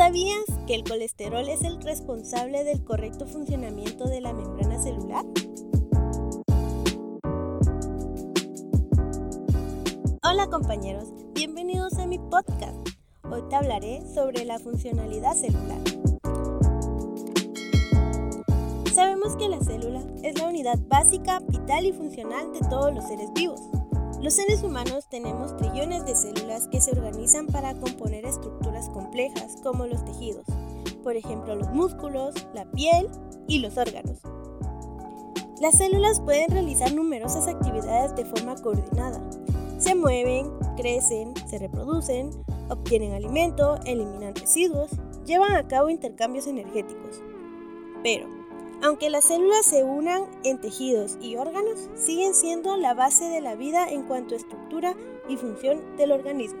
¿Sabías que el colesterol es el responsable del correcto funcionamiento de la membrana celular? Hola compañeros, bienvenidos a mi podcast. Hoy te hablaré sobre la funcionalidad celular. Sabemos que la célula es la unidad básica, vital y funcional de todos los seres vivos. Los seres humanos tenemos trillones de células que se organizan para componer estructuras complejas como los tejidos, por ejemplo los músculos, la piel y los órganos. Las células pueden realizar numerosas actividades de forma coordinada. Se mueven, crecen, se reproducen, obtienen alimento, eliminan residuos, llevan a cabo intercambios energéticos. Pero, aunque las células se unan en tejidos y órganos, siguen siendo la base de la vida en cuanto a estructura y función del organismo.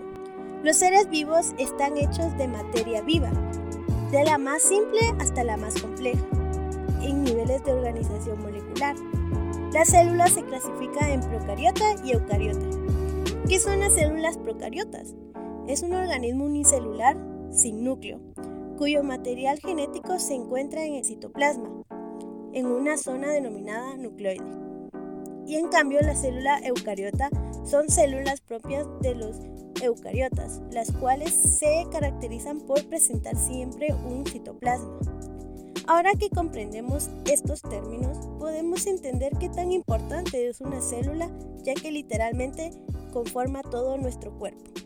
Los seres vivos están hechos de materia viva, de la más simple hasta la más compleja, en niveles de organización molecular. Las células se clasifican en procariota y eucariota. ¿Qué son las células procariotas? Es un organismo unicelular sin núcleo, cuyo material genético se encuentra en el citoplasma, en una zona denominada nucleoide. Y en cambio la célula eucariota son células propias de los eucariotas, las cuales se caracterizan por presentar siempre un citoplasma. Ahora que comprendemos estos términos, podemos entender qué tan importante es una célula, ya que literalmente conforma todo nuestro cuerpo.